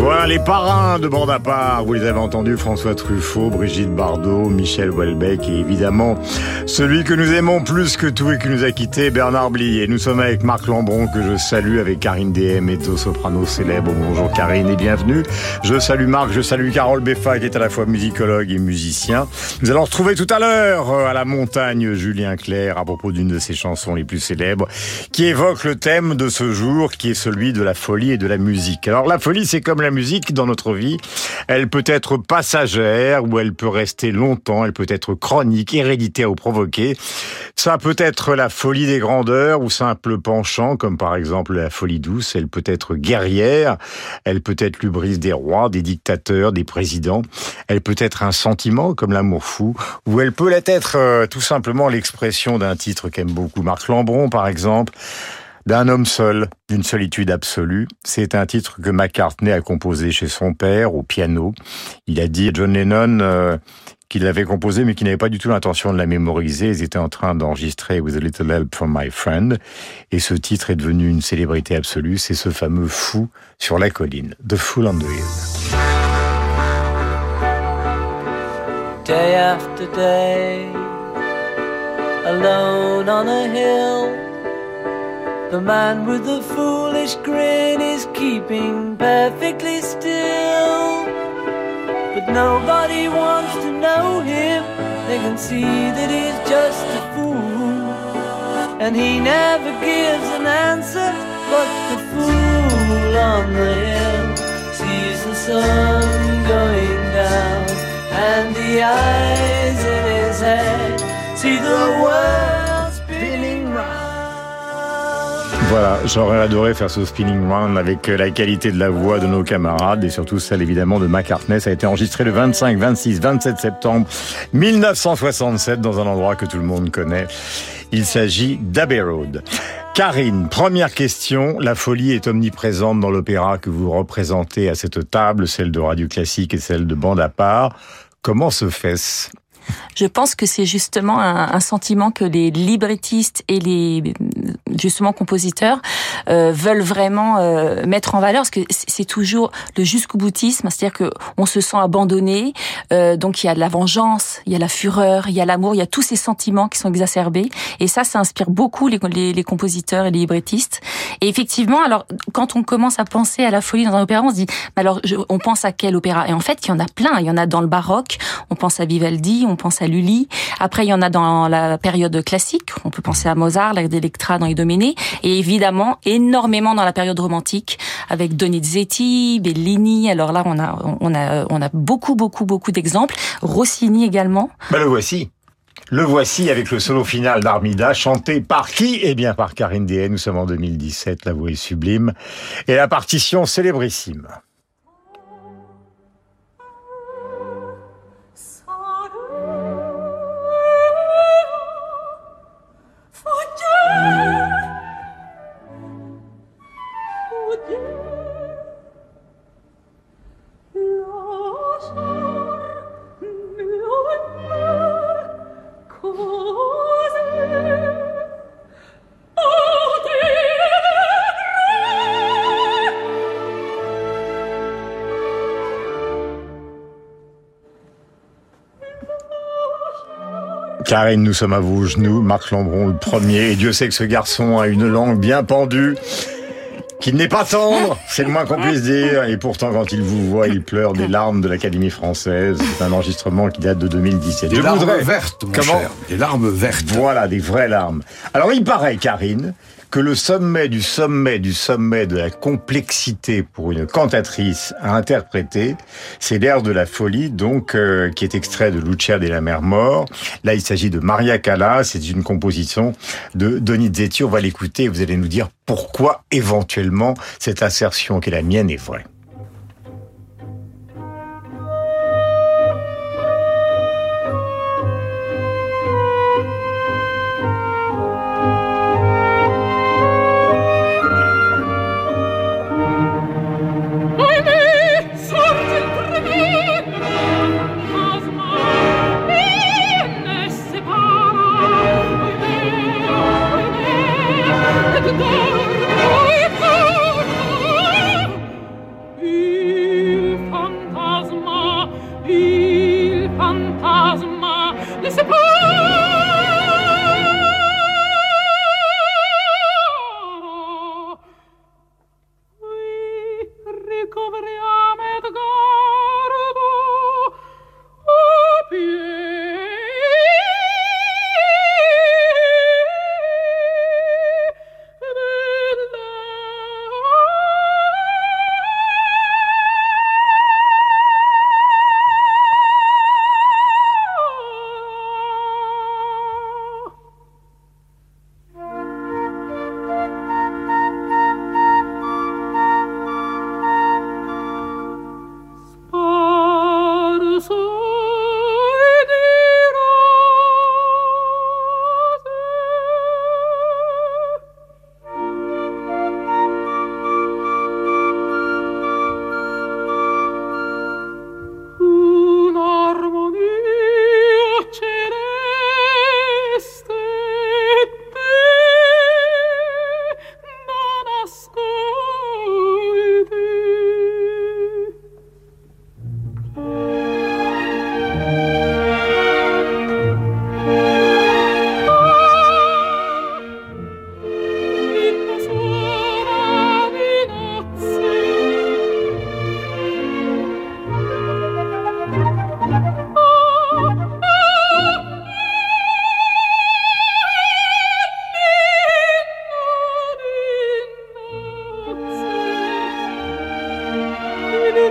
Voilà les parrains de bande à part. Vous les avez entendus, François Truffaut, Brigitte Bardot, Michel Houellebecq et évidemment celui que nous aimons plus que tout et qui nous a quitté, Bernard Blier. Nous sommes avec Marc Lambron que je salue avec Karine DM, et soprano célèbre. Bonjour Karine et bienvenue. Je salue Marc, je salue Carole Beffa qui est à la fois musicologue et musicien. Nous allons retrouver tout à l'heure euh, à la montagne Julien Clerc à propos d'une de ses chansons les plus célèbres qui évoque le thème de ce jour qui est celui de la folie et de la musique. Alors la folie c'est comme la musique dans notre vie. Elle peut être passagère ou elle peut rester longtemps, elle peut être chronique, héréditaire ou provoquée. Ça peut être la folie des grandeurs ou simple penchant, comme par exemple la folie douce. Elle peut être guerrière, elle peut être l'ubris des rois, des dictateurs, des présidents. Elle peut être un sentiment, comme l'amour fou, ou elle peut être euh, tout simplement l'expression d'un titre qu'aime beaucoup Marc Lambron, par exemple d'un homme seul, d'une solitude absolue. C'est un titre que McCartney a composé chez son père au piano. Il a dit à John Lennon euh, qu'il l'avait composé mais qu'il n'avait pas du tout l'intention de la mémoriser. Ils étaient en train d'enregistrer With a Little Help from My Friend et ce titre est devenu une célébrité absolue. C'est ce fameux fou sur la colline, The Fool on the Hill. Day after day, alone on hill. The man with the foolish grin is keeping perfectly still. But nobody wants to know him. They can see that he's just a fool. And he never gives an answer. But the fool on the hill sees the sun going down. And the eyes in his head see the world Voilà, j'aurais adoré faire ce spinning round avec la qualité de la voix de nos camarades et surtout celle évidemment de McCartney. Ça a été enregistré le 25, 26, 27 septembre 1967 dans un endroit que tout le monde connaît. Il s'agit d'Abbey Road. Karine, première question. La folie est omniprésente dans l'opéra que vous représentez à cette table, celle de Radio Classique et celle de Bande à part. Comment se fait-ce? Je pense que c'est justement un, un, sentiment que les librettistes et les justement compositeurs euh, veulent vraiment euh, mettre en valeur, parce que c'est toujours le jusqu'au boutisme, c'est-à-dire que on se sent abandonné, euh, donc il y a la vengeance, il y a la fureur, il y a l'amour, il y a tous ces sentiments qui sont exacerbés, et ça, ça inspire beaucoup les, les, les compositeurs et les librettistes. Et effectivement, alors quand on commence à penser à la folie dans un opéra, on se dit, alors je, on pense à quel opéra? Et en fait, il y en a plein. Il y en a dans le baroque, on pense à Vivaldi, on pense à Lully. Après, il y en a dans la période classique, on peut penser à Mozart, l'air d'Electra dans les Et évidemment énormément dans la période romantique avec Donizetti, Bellini. Alors là, on a on a on a beaucoup beaucoup beaucoup d'exemples. Rossini également. Ben le voici. Le voici avec le solo final d'Armida, chanté par qui? Eh bien par Karine Dehaye, nous sommes en 2017, la voix est sublime, et la partition célébrissime. Karine, nous sommes à vos genoux, Marc Lambron le premier, et Dieu sait que ce garçon a une langue bien pendue, qu'il n'est pas tendre, c'est le moins qu'on puisse dire, et pourtant quand il vous voit, il pleure des larmes de l'Académie française. C'est un enregistrement qui date de 2017. Des Je larmes voudrais... vertes, mon Comment cher. Des larmes vertes. Voilà, des vraies larmes. Alors il paraît, Karine, que le sommet du sommet du sommet de la complexité pour une cantatrice à interpréter, c'est l'air de la folie, donc euh, qui est extrait de Lucia la Mer Mort. Là, il s'agit de Maria Callas, c'est une composition de Donizetti. On va l'écouter et vous allez nous dire pourquoi éventuellement cette assertion qui est la mienne est vraie.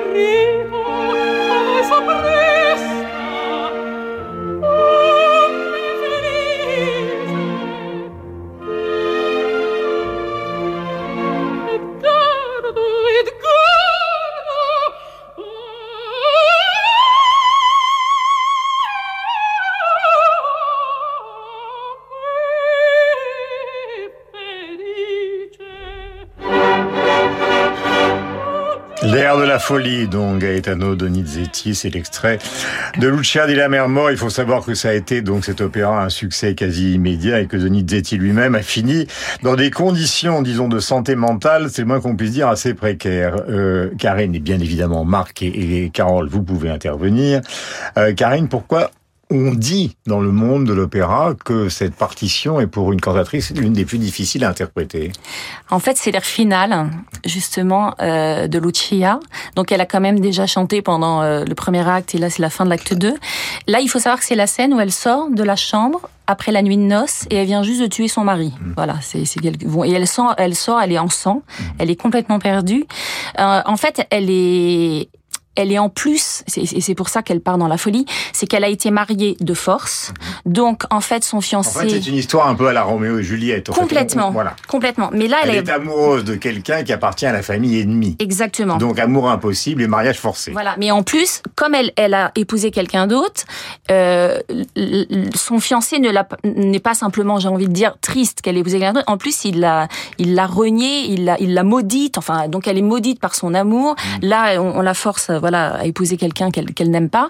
arrivo, come saprò folie, donc Gaetano Donizetti, c'est l'extrait de Lucia di la Mer Mort. Il faut savoir que ça a été donc cet opéra un succès quasi immédiat et que Donizetti lui-même a fini dans des conditions, disons, de santé mentale, c'est le moins qu'on puisse dire, assez précaires. Euh, Karine est bien évidemment Marc et, Carole, vous pouvez intervenir. Euh, Karine, pourquoi on dit dans le monde de l'opéra que cette partition est pour une cantatrice l'une des plus difficiles à interpréter. En fait, c'est l'air final, justement, euh, de Lucia. Donc, elle a quand même déjà chanté pendant euh, le premier acte, et là, c'est la fin de l'acte 2. Là, il faut savoir que c'est la scène où elle sort de la chambre après la nuit de noces et elle vient juste de tuer son mari. Mmh. Voilà, c'est c'est bon, et elle sort, elle sort, elle est en sang, mmh. elle est complètement perdue. Euh, en fait, elle est elle est en plus, et c'est pour ça qu'elle part dans la folie, c'est qu'elle a été mariée de force. Mhm. Donc, en fait, son fiancé... En fait, c'est une histoire un peu à la Roméo et Juliette. complètement. voilà. Complètement. Mais là, elle, est... amoureuse de quelqu'un qui appartient à la famille ennemie. Exactement. Donc, amour impossible et mariage forcé. Voilà. Mais en plus, comme elle, elle a épousé quelqu'un d'autre, euh, son fiancé ne n'est pas simplement, j'ai envie de dire, triste qu'elle ait épousé quelqu'un d'autre. En plus, il l'a, il l'a renié, il l'a, il l'a maudite. Enfin, donc elle est maudite par son amour. Mhm. Là, on, la force, voilà, à épouser quelqu'un qu'elle n'aime pas.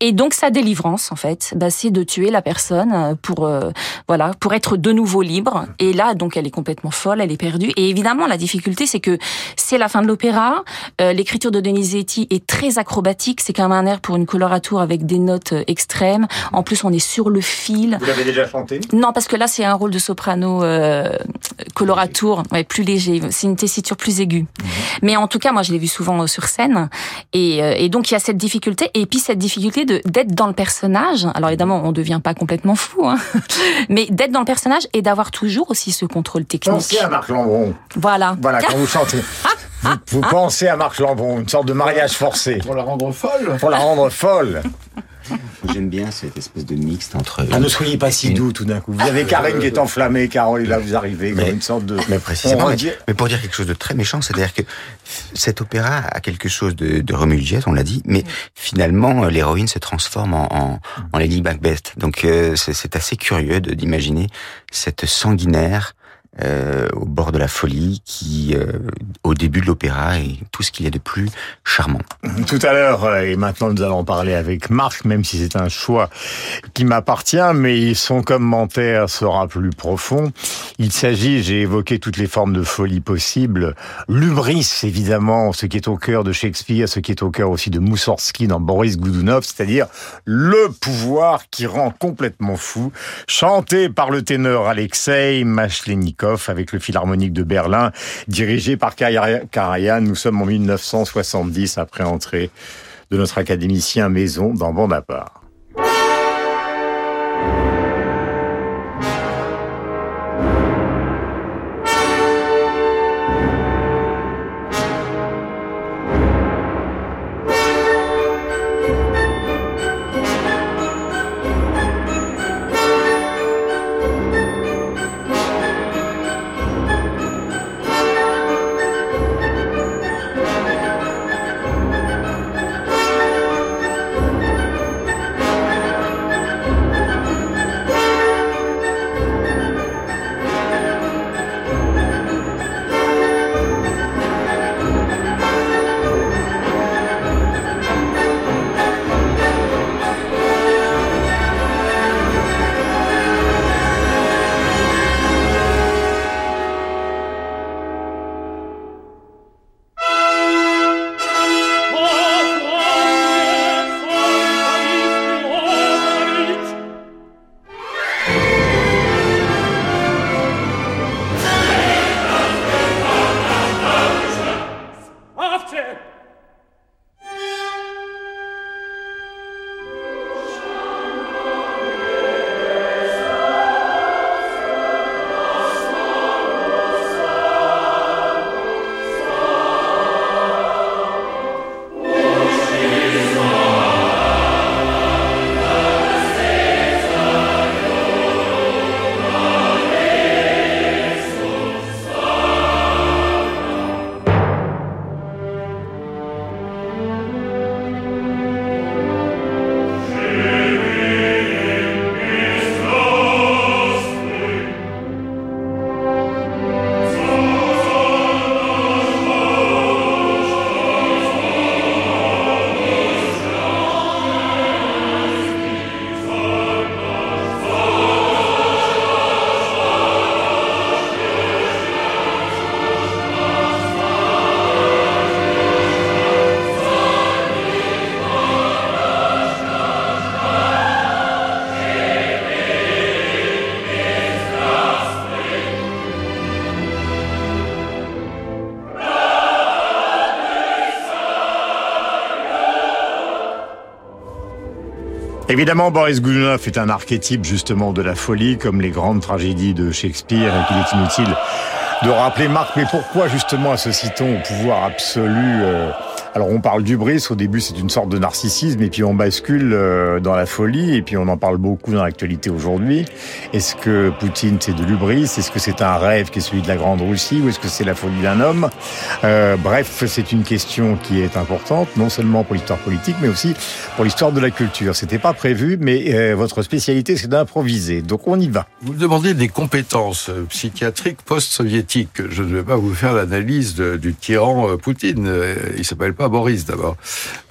Et donc sa délivrance, en fait, bah, c'est de tuer la personne euh, pour euh, voilà pour être de nouveau libre. Et là, donc, elle est complètement folle, elle est perdue. Et évidemment, la difficulté, c'est que c'est la fin de l'opéra. Euh, l'écriture de Donizetti est très acrobatique. C'est comme un air pour une colorature avec des notes extrêmes. En plus, on est sur le fil. Vous l'avez déjà chanté? Non, parce que là, c'est un rôle de soprano euh, ouais, plus léger. C'est une tessiture plus aiguë. Mhm. Mais en tout cas, moi, je l'ai vu souvent sur scène. Et Et, euh, et, donc il y a cette difficulté, et puis cette difficulté de d'être dans le personnage. Alors évidemment, on devient pas complètement fou, hein, mais d'être dans le personnage et d'avoir toujours aussi ce contrôle technique. Pensez à Marc Lambron. Voilà. Voilà quand vous chantez. vous, vous pensez à Marc Lambron, une sorte de mariage forcé. Pour la rendre folle. Pour la rendre folle. J'aime bien cette espèce de mixte entre. Ah, ne soyez pas si doux tout d'un coup. Vous avez Karine qui est enflammée, Carole, et là vous arrivez comme une sorte de. Mais précisément. Mais, mais, pour dire quelque chose de très méchant, c'est-à-dire que cet opéra a quelque chose de, de on l'a dit, mais finalement l'héroïne se transforme en, en, en Lady Macbeth. Donc euh, c'est assez curieux d'imaginer cette sanguinaire euh, au bord de la folie, qui, euh, au début de l'opéra, est tout ce qu'il y a de plus charmant. Tout à l'heure, euh, et maintenant nous allons parler avec Marc, même si c'est un choix qui m'appartient, mais son commentaire sera plus profond. Il s'agit, j'ai évoqué toutes les formes de folie possibles, l'ubris évidemment, ce qui est au cœur de Shakespeare, ce qui est au cœur aussi de Moussorski dans Boris Goudounov, c'est-à-dire le pouvoir qui rend complètement fou, chanté par le ténor Alexei Avec le Philharmonique de Berlin, dirigé par Karajan. Nous sommes en 1970 après entrée de notre académicien Maison dans Bonaparte. Évidemment, Boris Gounod est un archétype justement de la folie, comme les grandes tragédies de Shakespeare, et qu'il est inutile de rappeler Marc. Mais pourquoi justement associe-t-on au pouvoir absolu euh, alors on parle du bris, au début c'est une sorte de narcissisme, et puis on bascule euh, dans la folie, et puis on en parle beaucoup dans l'actualité aujourd'hui. Est-ce que Poutine c'est de l'ubris Est-ce que c'est un rêve qui est celui de la Grande Russie? Ou est-ce que c'est la folie d'un homme? Euh, Bref, c'est une question qui est importante, non seulement pour l'histoire politique, mais aussi pour l'histoire de la culture. C'était pas prévu, mais euh, votre spécialité c'est d'improviser, donc on y va. Vous demandez des compétences psychiatriques post-soviétiques. Je ne vais pas vous faire l'analyse du tyran Poutine. Il s'appelle pas Boris d'abord.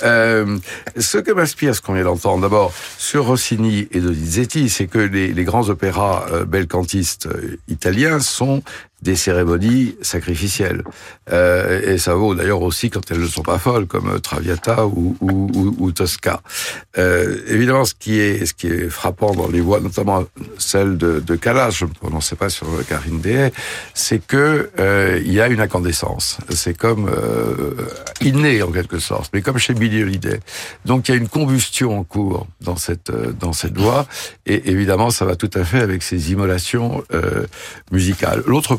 Euh, ce que m'inspire ce qu'on vient d'entendre d'abord sur Rossini et Donizetti, c'est que les, les, grands opéras euh, belcantistes euh, italiens sont des cérémonies sacrificielles. Euh, et ça vaut d'ailleurs aussi quand elles ne sont pas folles, comme Traviata ou, Tosca. Euh, évidemment, ce qui est ce qui est frappant dans les voix, notamment celle de, de Callas, je ne me prononçais pas sur Karine Dehay, c'est que euh, il y a une incandescence. C'est comme euh, inné en quelque sorte, mais comme chez Billy Holiday. Donc il y a une combustion en cours dans cette euh, dans cette voix, et évidemment ça va tout à fait avec ces immolations euh, musicales. L'autre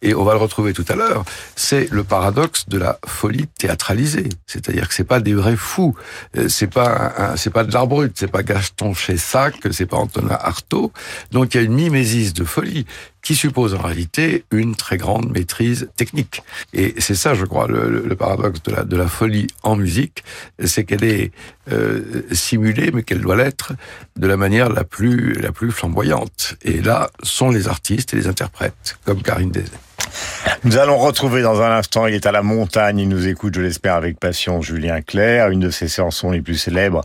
et on va le retrouver tout à l'heure, c'est le paradoxe de la folie théâtralisée. C'est-à-dire que c'est pas des vrais fous, euh, c'est pas c'est pas de l'art brut, c'est pas Gaston Chessac, c'est pas Antonin Artaud. Donc il y a une mimésis de folie qui suppose en réalité une très grande maîtrise technique. Et c'est ça, je crois, le, paradoxe de la, folie en musique, c'est qu'elle est euh, simulée, mais qu'elle doit l'être de la manière la plus, la plus flamboyante. Et là sont les artistes et les interprètes, comme Karine Désay. Nous allons retrouver dans un instant, il est à la montagne, il nous écoute, je l'espère, avec passion, Julien Clerc. Une de ses chansons les plus célèbres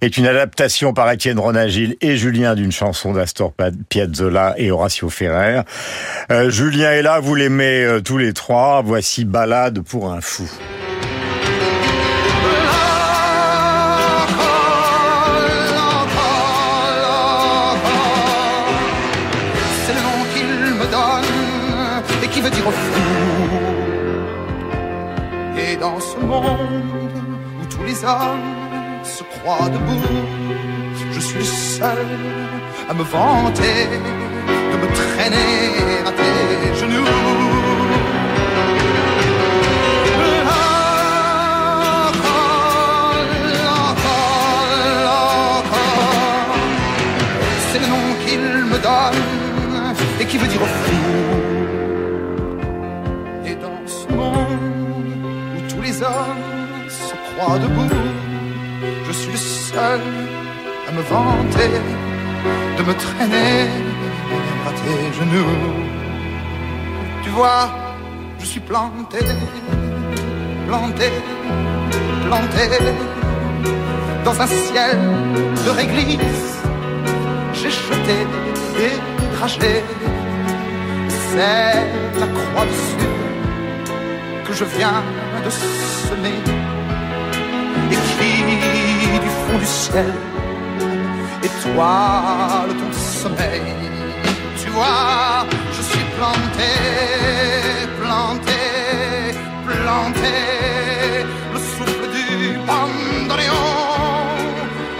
est une adaptation par Étienne Ronagil et Julien d'une chanson d'Astor Piazzolla et Horacio Ferrer. Euh, Julien est là, vous l'aimez euh, tous les trois. Voici Balade pour un fou. Hommes se croient debout, je suis seul à me vanter de me traîner à tes genoux. C'est le nom qu'il me donne et qui veut dire fou. hommes debout. Je suis seul à me vanter de me traîner à tes genoux. Tu vois, je suis planté, planté, planté dans un ciel de réglisse. J'ai jeté des trajets, c'est la croix dessus que je viens de semer et qui du fond du ciel étoile ton sommeil. Tu vois, je suis planté, planté, planté,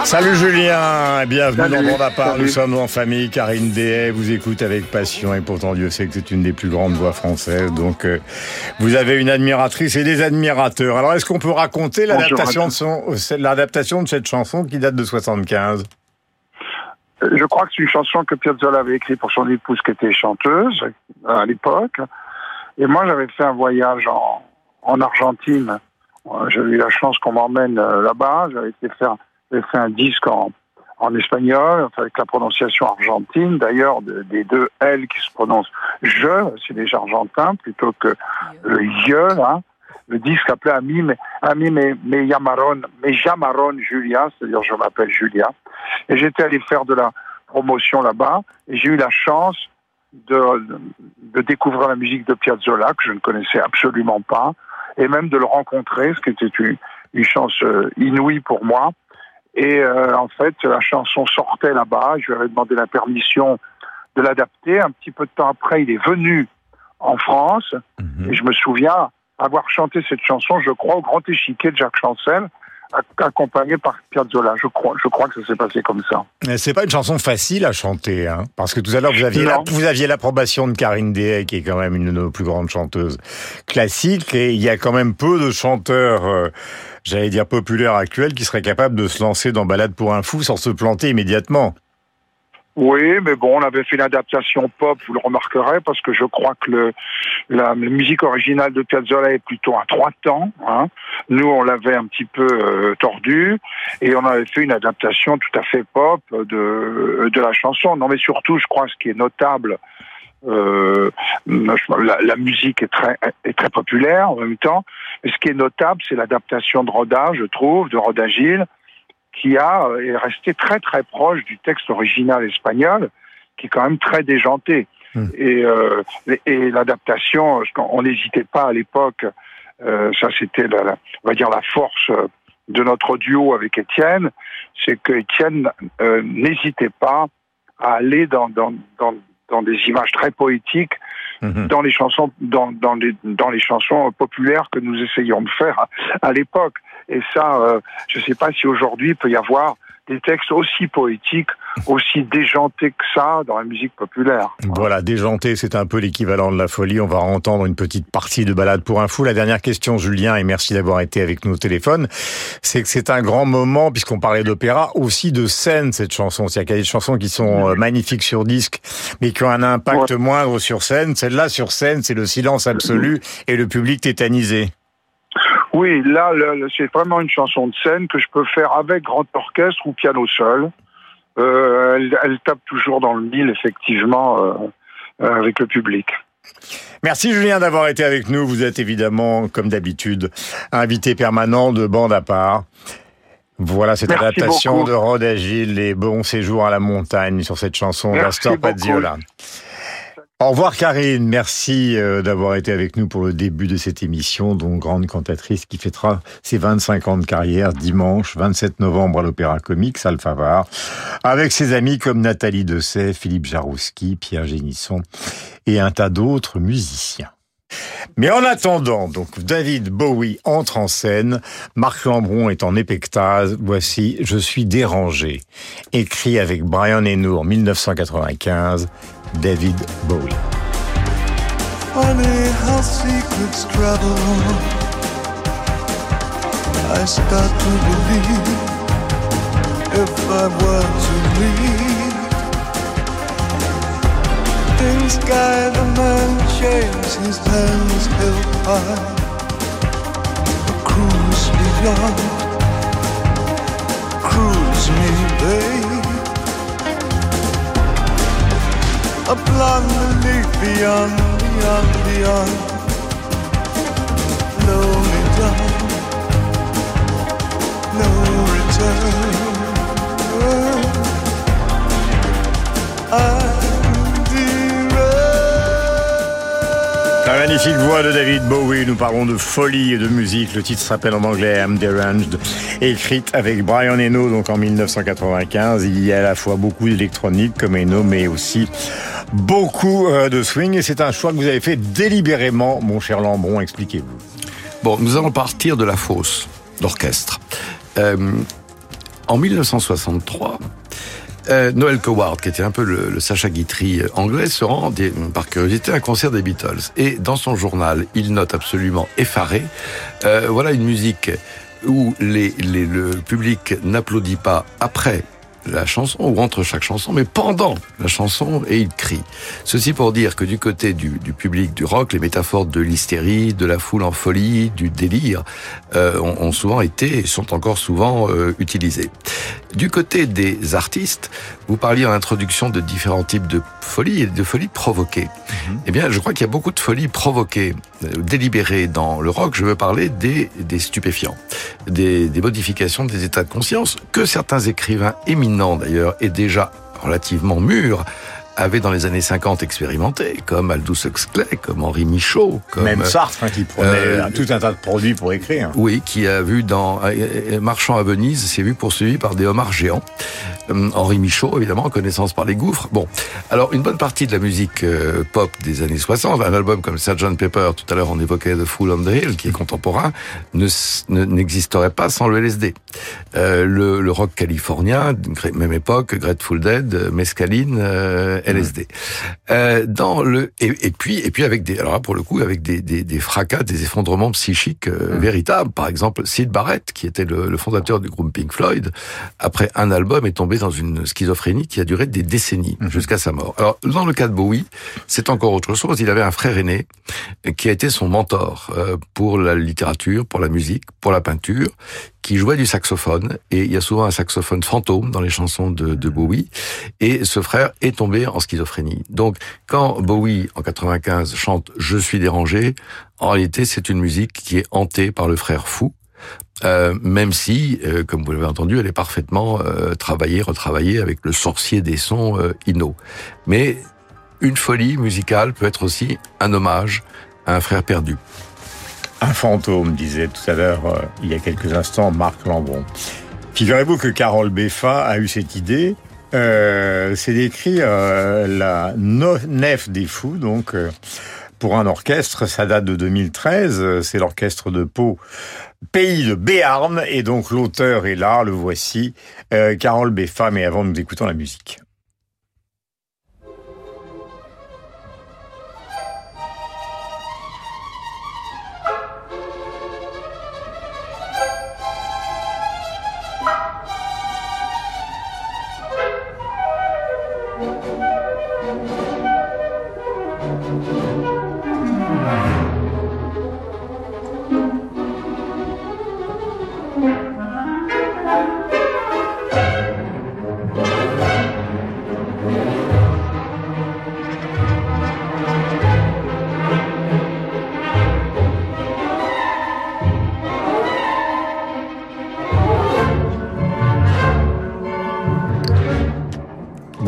Salut Julien, bienvenue dans Monde à part. Nous sommes en famille. Karine Dehay vous écoute avec passion et pourtant Dieu sait que c'est une des plus grandes voix françaises. Donc euh, vous avez une admiratrice et des admirateurs. Alors est-ce qu'on peut raconter l'adaptation de, son, l'adaptation de cette chanson qui date de 75 Je crois que c'est une chanson que Piazzolla avait écrite pour son épouse qui était chanteuse à l'époque. Et moi j'avais fait un voyage en, en Argentine. J'ai eu la chance qu'on m'emmène euh, là-bas. J'avais été faire j'ai fait un disque en, en espagnol, avec la prononciation argentine, d'ailleurs, des deux L qui se prononcent je, c'est déjà argentin, plutôt que le je, là. Le disque s'appelait Ami, Ami me, me llamaron, me llamaron Julia, c'est-à-dire je m'appelle Julia. Et j'étais allé faire de la promotion là-bas, et j'ai eu la chance de, de découvrir la musique de Piazzolla, que je ne connaissais absolument pas, et même de le rencontrer, ce qui était une, une chance euh, inouïe pour moi. Et euh, en fait, la chanson sortait là-bas. Je lui avais demandé la permission de l'adapter. Un petit peu de temps après, il est venu en France. Et je me souviens avoir chanté cette chanson, je crois, au Grand Échiquier de Jacques Chancel, accompagné par Piazzolla. Je crois, je crois que ça s'est passé comme ça. C'est pas une chanson facile à chanter, hein, parce que tout à l'heure vous aviez la, vous aviez l'approbation de Karine Dehay, qui est quand même une de nos plus grandes chanteuses classiques, et il y a quand même peu de chanteurs. Euh, j'allais dire populaires actuels, qui seraient capables de se lancer dans Balade pour un fou sans se planter immédiatement. Oui, mais bon, on avait fait une adaptation pop, vous le remarquerez, parce que je crois que la, musique originale de Piazzolla est plutôt à trois temps. Hein. Nous, on l'avait un petit peu euh, tordu, et on avait fait une adaptation tout à fait pop de, de la chanson. Non, mais surtout, je crois, ce qui est notable, euh, la, la, musique est très, est très populaire en même temps. Mais ce qui est notable, c'est l'adaptation de Rodin, je trouve, de Rodin Gilles, qui a, est resté très très proche du texte original espagnol, qui est quand même très déjanté. Et, euh, et, l'adaptation, on n'hésitait pas à l'époque. euh, ça, c'était la, la- on va dire la force euh, de notre duo avec Étienne, c'est que Étienne euh, n'hésitait pas à aller dans, dans, dans, dans des images très poétiques dans les chansons dans, dans, les, dans les chansons populaires que nous essayions de faire à, à l'époque. Et ça, euh, je ne sais pas si aujourd'hui peut y avoir des textes aussi poétiques, aussi déjantés que ça dans la musique populaire. Voilà, déjanté, c'est un peu l'équivalent de la folie. On va entendre une petite partie de balade pour un fou. La dernière question, Julien, et merci d'avoir été avec nous au téléphone, c'est que c'est un grand moment, puisqu'on parlait d'opéra, aussi de scène, cette chanson. C'est-à-dire qu'il y a des chansons qui sont euh, magnifiques sur disque, mais qui ont un impact moindre sur scène. Celle-là, sur scène, c'est le silence absolu et le public tétanisé. Oui, là, c'est vraiment une chanson de scène que je peux faire avec grand orchestre ou piano seul. Euh, elle, elle tape toujours dans le mille, effectivement, euh, euh, avec le public. Merci Julien d'avoir été avec nous. Vous êtes évidemment, comme d'habitude, invité permanent de bande à part. Voilà cette Merci adaptation beaucoup. de Rod Agile, les bons séjours à la montagne sur cette chanson d'Astor beaucoup. Au revoir Karine, merci euh, d'avoir été avec nous pour le début de cette émission, donc grande cantatrice qui fêtera ses 25 ans de carrière dimanche 27 novembre à l'Opéra Comique Salfavar, avec ses amis comme Nathalie Dessay, Philippe Jarouski, Pierre Génisson et un tas d'autres musiciens. Mais en attendant, donc David Bowie entre en scène, Marc Lambron est en épectase, voici Je suis dérangé, écrit avec Brian Eno en 1995, David Bowie. Sky the man shaves his hands held high. A cruise beyond, cruise me, babe. A blonde leaf beyond, beyond, beyond. Blow me down, no return. La magnifique voix de David Bowie, nous parlons de folie et de musique. Le titre s'appelle en anglais I'm Deranged, écrite avec Brian Eno, donc en 1995. Il y a à la fois beaucoup d'électronique comme Eno, mais aussi beaucoup euh, de swing. Et c'est un choix que vous avez fait délibérément, mon cher Lambron. Expliquez-vous. Bon, nous allons partir de la fosse d'orchestre. Euh, en 1963, euh, Noel Coward, qui était un peu le, Sacha Guitry anglais, se rend des- par curiosité à un concert des Beatles. Et dans son journal, il note absolument effaré, euh, voilà une musique où les- le public n'applaudit pas après la chanson ou entre chaque chanson, mais pendant la chanson et il crie. Ceci pour dire que du côté du, du public du rock, les métaphores de l'hystérie, de la foule en folie, du délire, euh, ont, ont souvent été et sont encore souvent euh, utilisées. Du côté des artistes, vous parliez en introduction de différents types de folie et de folie provoquée. Eh bien, je crois qu'il y a beaucoup de folie provoquée, euh, délibérée dans le rock. Je veux parler des, des stupéfiants, des, des modifications des états de conscience que certains écrivains éminents d'ailleurs et déjà relativement mûrs avaient dans les années 50 expérimenté, comme Aldous Huxley, comme Henri Michaud, comme Même Sartre, hein, qui prenait euh, euh, tout un tas de produits pour écrire. oui, qui a vu dans Marchand à Venise, s'est vu poursuivi par des homards géants. Euh, Henri Michaud, évidemment, connaissance par les gouffres. Bon, alors une bonne partie de la musique euh, pop des années 60, un album comme Sgt Pepper, tout à l'heure on évoquait The Fool on the Hill, qui est contemporain, ne- n'existerait pas sans le LSD. Euh, le, le rock californien, même époque, Grateful Dead, Mescaline, euh, LSD. Dans le et, et puis et puis avec des alors là pour le coup avec des, des, des fracas, des effondrements psychiques véritables. Par exemple, Sid Barrett, qui était le, le fondateur du groupe Pink Floyd, après un album est tombé dans une schizophrénie qui a duré des décennies jusqu'à sa mort. Alors dans le cas de Bowie, c'est encore autre chose. Il avait un frère aîné qui a été son mentor euh, pour la littérature, pour la musique, pour la peinture, qui jouait du saxophone. Et il y a souvent un saxophone fantôme dans les chansons de, de Bowie. Et ce frère est tombé en schizophrénie. Donc, quand Bowie, en 95, chante « Je suis dérangé », en réalité, c'est une musique qui est hantée par le frère fou. Euh, même si, euh, comme vous l'avez entendu, elle est parfaitement euh, travaillée, retravaillée avec le sorcier des sons Ino. Mais une folie musicale peut être aussi un hommage à un frère perdu. Un fantôme, disait tout à l'heure, il y a quelques instants, Marc Lambron. Figurez-vous que Carole Beffa a eu cette idée. C'est d'écrire la nef des fous, donc pour un orchestre, ça date de 2013, c'est l'orchestre de Pau, pays de Béarn, et donc l'auteur est là, le voici, Carole Beffa, mais avant nous écoutons la musique.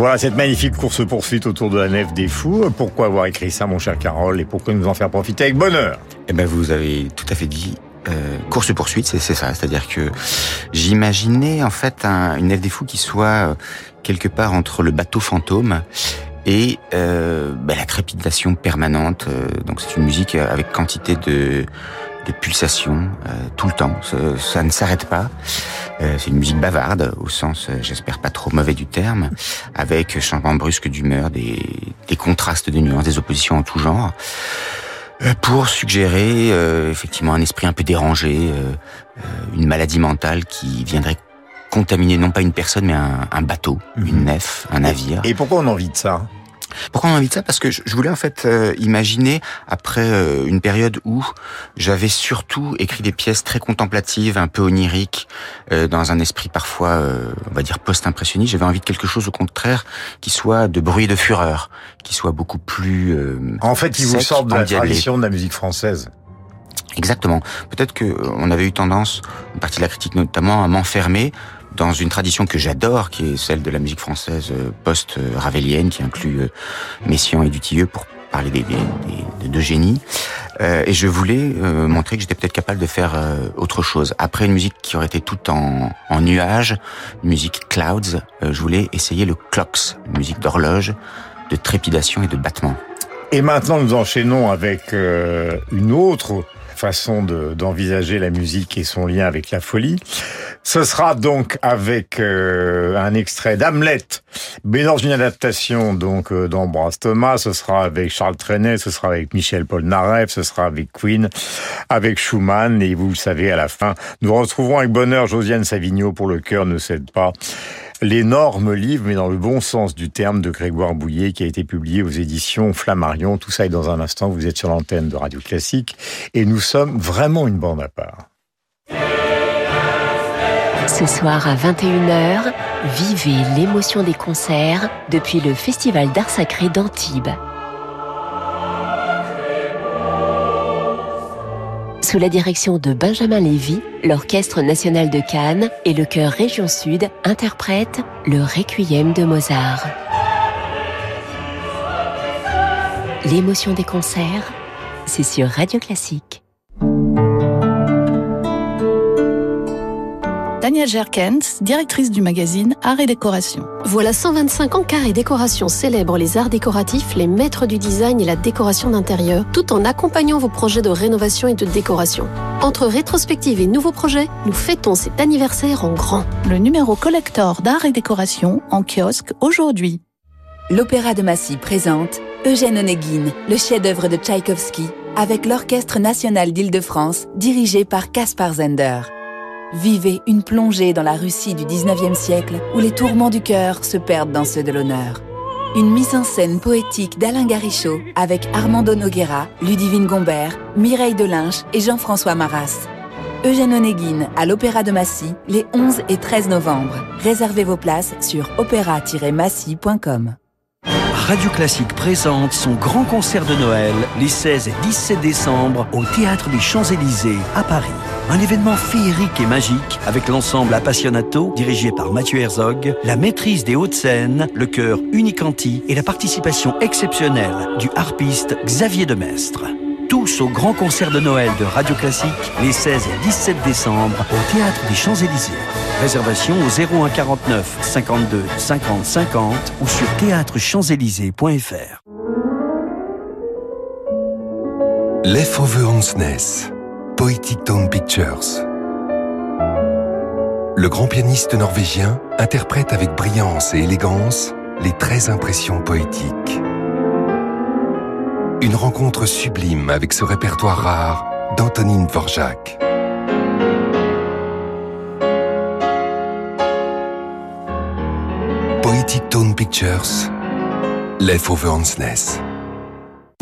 Voilà cette magnifique course-poursuite autour de la nef des fous. Pourquoi avoir écrit ça, mon cher Carole, et pourquoi nous en faire profiter avec bonheur? Eh ben, vous avez tout à fait dit. Euh, course poursuite, c'est ça, c'est-à-dire que j'imaginais en fait un, une nef des fous qui soit euh, quelque part entre le bateau fantôme et euh, ben, la crépitation permanente. Donc c'est une musique avec quantité de de pulsations euh, tout le temps. Ça, ça ne s'arrête pas. Euh, c'est une musique bavarde, au sens, euh, j'espère pas trop mauvais du terme, avec changement brusque d'humeur, des, des contrastes de nuances, des oppositions en tout genre, pour suggérer effectivement un esprit un peu dérangé, une maladie mentale qui viendrait contaminer non pas une personne mais un, un bateau, une nef, un navire. Et pourquoi on a envie de ça? Pourquoi on a envie de ça? Parce que je voulais en fait euh, imaginer, après euh, une période où j'avais surtout écrit des pièces très contemplatives, un peu oniriques, euh, dans un esprit parfois, on va dire, post-impressionniste, j'avais envie de quelque chose au contraire qui soit de bruit et de fureur, qui soit beaucoup plus... en fait, qui vous sorte de la tradition de la musique française. Exactement. Peut-être que on avait eu tendance, une partie de la critique notamment, à m'enfermer dans une tradition que j'adore, qui est celle de la musique française euh, post-ravélienne, qui inclut euh, Messiaen et Dutilleux pour parler des, des, deux génies. Euh, et je voulais montrer que j'étais peut-être capable de faire autre chose. Après une musique qui aurait été toute en, en nuages, une musique clouds, je voulais essayer le clocks, une musique d'horloge, de trépidation et de battement. Et maintenant, nous enchaînons avec une autre façon d'envisager la musique et son lien avec la folie. Ce sera donc avec euh, un extrait d'Hamlet, mais dans une adaptation donc euh, d'Ambroise Thomas. Ce sera avec Charles Trenet, ce sera avec Michel Polnareff, ce sera avec Queen, avec Schumann. Et vous le savez, à la fin, nous retrouverons avec bonheur Josiane Savigno pour Le cœur ne cède pas l'énorme livre, mais dans le bon sens du terme, de Grégoire Bouillet, qui a été publié aux éditions Flammarion. Tout ça est dans un instant. Vous êtes sur l'antenne de Radio Classique. Et nous sommes vraiment une bande à part. Ce soir à 21h, vivez l'émotion des concerts depuis le Festival d'art sacré d'Antibes. Sous la direction de Benjamin Lévy, l'Orchestre national de Cannes et le Chœur Région Sud interprètent le Requiem de Mozart. L'émotion des concerts, c'est sur Radio Classique. Danielle Jerkens, directrice du magazine Art et Décoration. Voilà 125 ans qu'Art et Décoration célèbre les arts décoratifs, les maîtres du design et la décoration d'intérieur, tout en accompagnant vos projets de rénovation et de décoration. Entre rétrospective et nouveaux projets, nous fêtons cet anniversaire en grand. Le numéro collector d'Art et Décoration en kiosque aujourd'hui. L'Opéra de Massy présente Eugène Onegin, le chef-d'œuvre de Tchaïkovski, avec l'Orchestre national d'Île-de-France, dirigé par Caspar Zender. Vivez une plongée dans la Russie du 19e siècle où les tourments du cœur se perdent dans ceux de l'honneur. Une mise en scène poétique d'Alain Garichaud avec Armando Noguera, Ludivine Gombert, Mireille Delinche et Jean-François Maras. Eugène Onegin à l'Opéra de Massy les 11 et 13 novembre. Réservez vos places sur opéra-massy.com. Radio Classique présente son grand concert de Noël les 16 et 17 décembre au Théâtre des Champs-Élysées à Paris. Un événement féerique et magique avec l'ensemble Appassionato, dirigé par Mathieu Herzog, la maîtrise des Hauts-de-Seine, le chœur Unicanti et la participation exceptionnelle du harpiste Xavier Demestre. Tous au grand concert de Noël de Radio Classique les 16 et 17 décembre au Théâtre des Champs-Élysées. Réservation au 01 49 52 50 50 ou sur théâtrechamps-élysées.fr. Hansness, Poetic Tone Pictures. Le grand pianiste norvégien interprète avec brillance et élégance les 13 impressions poétiques. Une rencontre sublime avec ce répertoire rare d'Antonin Dvorak. Poetic Tone Pictures, Leftover Hansness.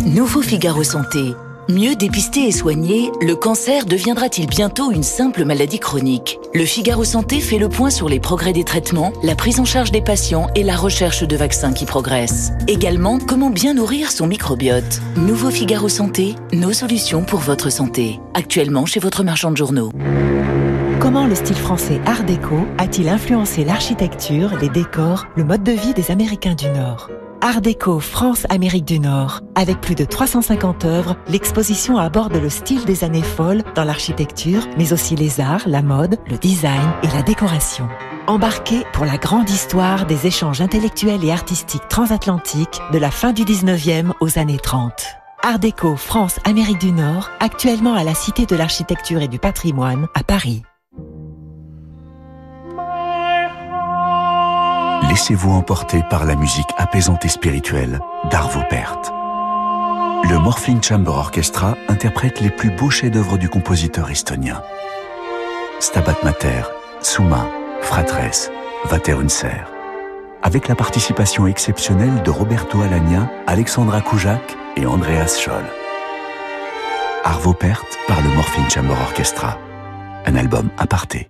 Nouveau Figaro Santé. Mieux dépister et soigner, le cancer deviendra-t-il bientôt une simple maladie chronique? Le Figaro Santé fait le point sur les progrès des traitements, la prise en charge des patients et la recherche de vaccins qui progressent. Également, comment bien nourrir son microbiote. Nouveau Figaro Santé, nos solutions pour votre santé. Actuellement chez votre marchand de journaux. Comment le style français Art déco a-t-il influencé l'architecture, les décors, le mode de vie des Américains du Nord? Art déco France-Amérique du Nord. Avec plus de 350 œuvres, l'exposition aborde le style des années folles dans l'architecture, mais aussi les arts, la mode, le design et la décoration. Embarquez pour la grande histoire des échanges intellectuels et artistiques transatlantiques de la fin du 19e aux années 30. Art déco France-Amérique du Nord, actuellement à la Cité de l'Architecture et du Patrimoine à Paris. Laissez-vous emporter par la musique apaisante et spirituelle d'Arvo Pärt. Le Morphine Chamber Orchestra interprète les plus beaux chefs-d'œuvre du compositeur estonien. Stabat Mater, Suma, Fratres, Vaterunser. Avec la participation exceptionnelle de Roberto Alagna, Alexandra Koujak et Andreas Scholl. Arvo Pärt par le Morphine Chamber Orchestra. Un album aparté.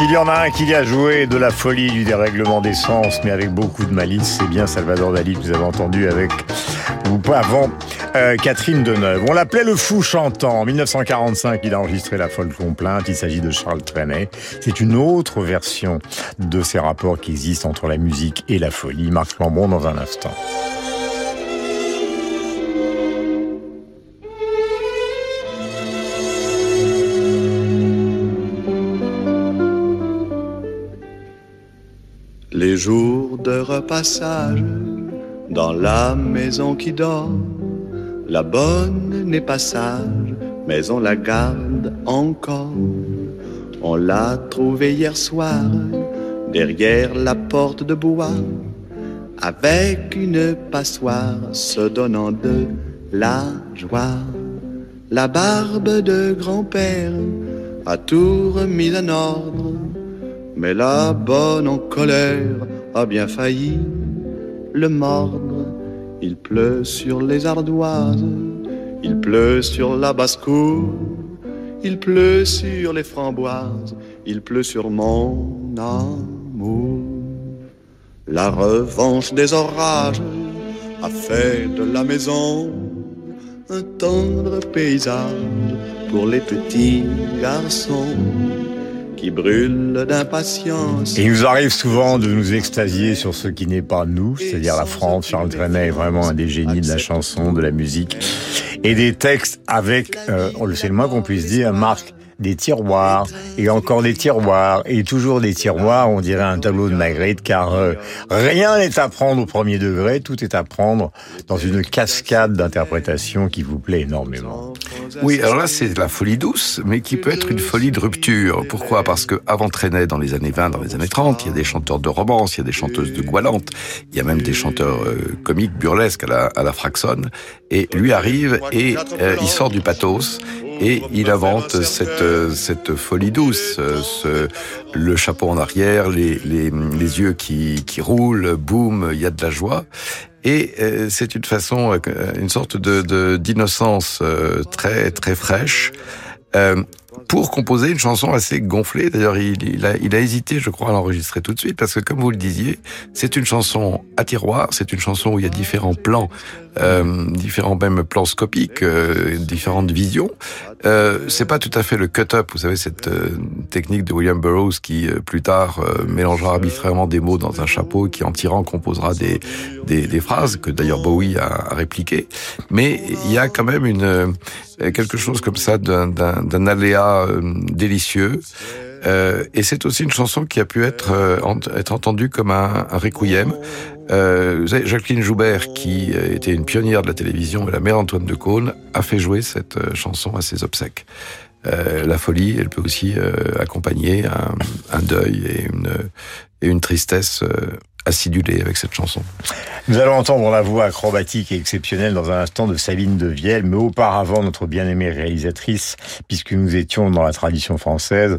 S'il y en a un qui a joué de la folie du dérèglement des sens, mais avec beaucoup de malice, c'est bien Salvador Dali que vous avez entendu avec, ou pas avant, euh, Catherine Deneuve. On l'appelait le fou chantant. En 1945, il a enregistré La folle complainte. Il s'agit de Charles Trenet. C'est une autre version de ces rapports qui existent entre la musique et la folie. Marc Lambon dans un instant. Les jours de repassage dans la maison qui dort, la bonne n'est pas sage, mais on la garde encore. On l'a trouvée hier soir derrière la porte de bois, avec une passoire se donnant de la joie. La barbe de grand-père a tout remis en ordre mais la bonne en colère a bien failli le mordre. Il pleut sur les ardoises, il pleut sur la basse-cour, il pleut sur les framboises, il pleut sur mon amour. La revanche des orages a fait de la maison un tendre paysage pour les petits garçons il nous arrive souvent de nous extasier sur ce qui n'est pas nous, c'est-à-dire la France. Charles Trenet est vraiment un des génies de la chanson, de la musique et des textes avec, euh, on le sait le moins qu'on puisse dire, Marc des tiroirs, et encore des tiroirs, et toujours des tiroirs, on dirait un tableau de Magritte, car euh, rien n'est à prendre au premier degré, tout est à prendre dans une cascade d'interprétations qui vous plaît énormément. Oui, alors là, c'est la folie douce, mais qui peut être une folie de rupture. Pourquoi? Parce que avant dans les années 20, dans les années 30, il y a des chanteurs de romance, il y a des chanteuses de goualantes, il y a même des chanteurs euh, comiques, burlesques à la, à la Fraxonne, et lui arrive et euh, il sort du pathos et il invente cette euh, cette folie douce, euh, ce, le chapeau en arrière, les, les, les yeux qui, qui roulent, boum, il y a de la joie. Et euh, c'est une façon, euh, une sorte de d'innocence très très fraîche. Euh, pour composer une chanson assez gonflée. D'ailleurs, il, il, a, il a hésité, je crois, à l'enregistrer tout de suite, parce que comme vous le disiez, c'est une chanson à tiroir, c'est une chanson où il y a différents plans, euh, différents même plans scopiques, euh, différentes visions. Euh, c'est pas tout à fait le cut-up, vous savez, cette euh, technique de William Burroughs qui, euh, plus tard, mélangera arbitrairement des mots dans un chapeau, qui en tirant composera des, des, des phrases, que d'ailleurs Bowie a, a répliqué. Mais il y a quand même une quelque chose comme ça d'un aléa délicieux. Euh, et c'est aussi une chanson qui a pu être, euh, être entendue comme un, un requiem. Euh, Jacqueline Joubert, qui était une pionnière de la télévision, et la mère Antoine de Caunes, a fait jouer cette chanson à ses obsèques. Euh, la folie, elle peut aussi euh, accompagner un, un, deuil et une, et une tristesse acidulée avec cette chanson. Nous allons entendre la voix acrobatique et exceptionnelle dans un instant de Sabine de Vielle, mais auparavant, notre bien-aimée réalisatrice, puisque nous étions dans la tradition française,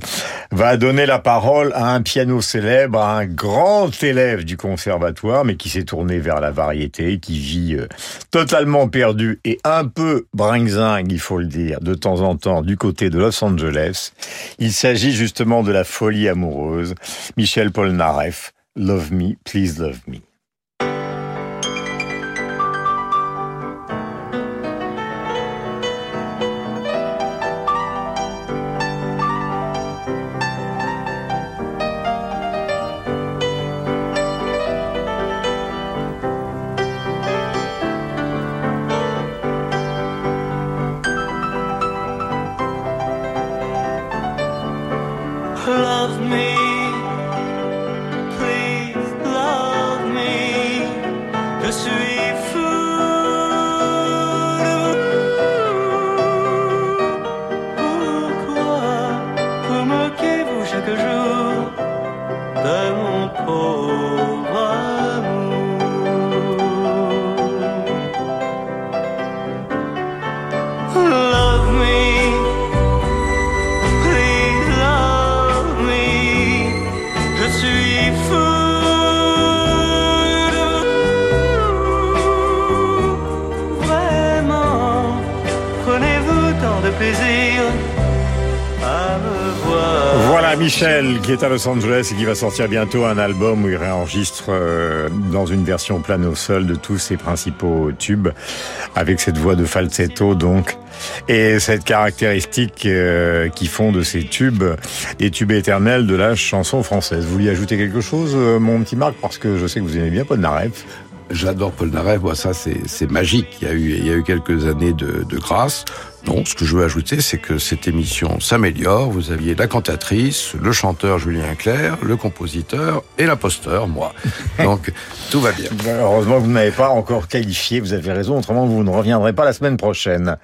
va donner la parole à un piano célèbre, à un grand élève du conservatoire, mais qui s'est tourné vers la variété, qui vit euh, totalement perdu et un peu brinxing, il faut le dire, de temps en temps du côté de Los Angeles. Il s'agit justement de la folie amoureuse. Michel Polnareff, Love Me, Please Love Me. Michel qui est à Los Angeles et qui va sortir bientôt un album où il réenregistre euh, dans une version plane au sol de tous ses principaux tubes avec cette voix de falsetto donc et cette caractéristique euh, qui font de ces tubes des tubes éternels de la chanson française. Vous voulez ajouter quelque chose euh, mon petit Marc parce que je sais que vous aimez bien Paul Naref. J'adore Paul Naref, moi ça c'est magique. Il y a eu quelques années de grâce. Non, ce que je veux ajouter, c'est que cette émission s'améliore. Vous aviez la cantatrice, le chanteur Julien Clerc, le compositeur et l'imposteur, moi. Donc, tout va bien. Heureusement que vous n'avez pas encore qualifié, vous avez raison, autrement vous ne reviendrez pas la semaine prochaine.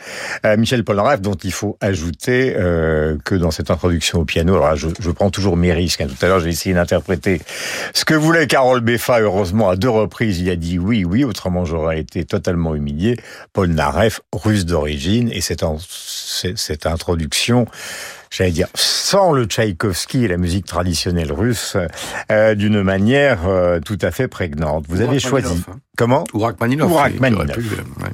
Euh, Michel Polnareff, dont il faut ajouter euh, que dans cette introduction au piano, alors là, je, je prends toujours mes risques. hein. Tout à l'heure, j'ai essayé d'interpréter ce que voulait Carole Beffa. Heureusement, à deux reprises, il a dit oui, oui, autrement j'aurais été totalement humilié. Paul Naref, russe d'origine, et cette, cette introduction j'allais dire, sans le Tchaïkovski et la musique traditionnelle russe, euh, d'une manière euh, tout à fait prégnante. Vous avez choisi. Rachmaninoff, hein. Comment Ou Rachmaninoff. Ou qui- qui Rachmaninoff. aurait pu, euh.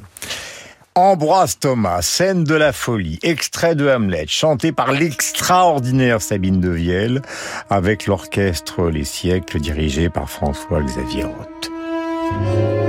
Ambroise Thomas, scène de la folie, extrait de Hamlet, chanté par l'extraordinaire Sabine de Vielle, avec l'orchestre Les Siècles dirigé par François-Xavier Roth.